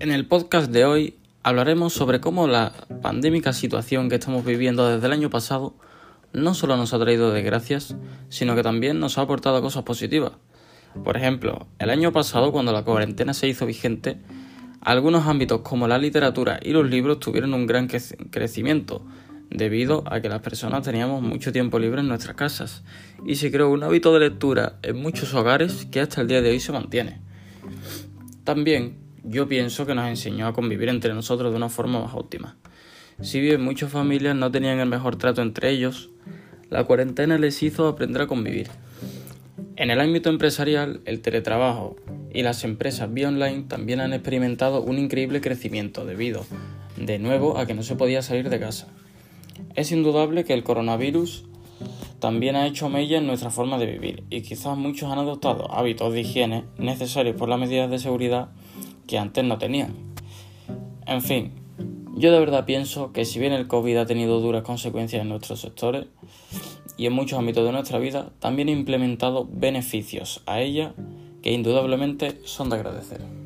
En el podcast de hoy hablaremos sobre cómo la pandémica situación que estamos viviendo desde el año pasado no solo nos ha traído desgracias, sino que también nos ha aportado cosas positivas. Por ejemplo, el año pasado cuando la cuarentena se hizo vigente, algunos ámbitos como la literatura y los libros tuvieron un gran crecimiento, debido a que las personas teníamos mucho tiempo libre en nuestras casas, y se creó un hábito de lectura en muchos hogares que hasta el día de hoy se mantiene. También yo pienso que nos enseñó a convivir entre nosotros de una forma más óptima. Si bien muchas familias no tenían el mejor trato entre ellos, la cuarentena les hizo aprender a convivir. En el ámbito empresarial, el teletrabajo y las empresas vía online también han experimentado un increíble crecimiento debido, de nuevo, a que no se podía salir de casa. Es indudable que el coronavirus también ha hecho mella en nuestra forma de vivir y quizás muchos han adoptado hábitos de higiene necesarios por las medidas de seguridad que antes no tenían. En fin, yo de verdad pienso que si bien el COVID ha tenido duras consecuencias en nuestros sectores y en muchos ámbitos de nuestra vida, también ha implementado beneficios a ella que indudablemente son de agradecer.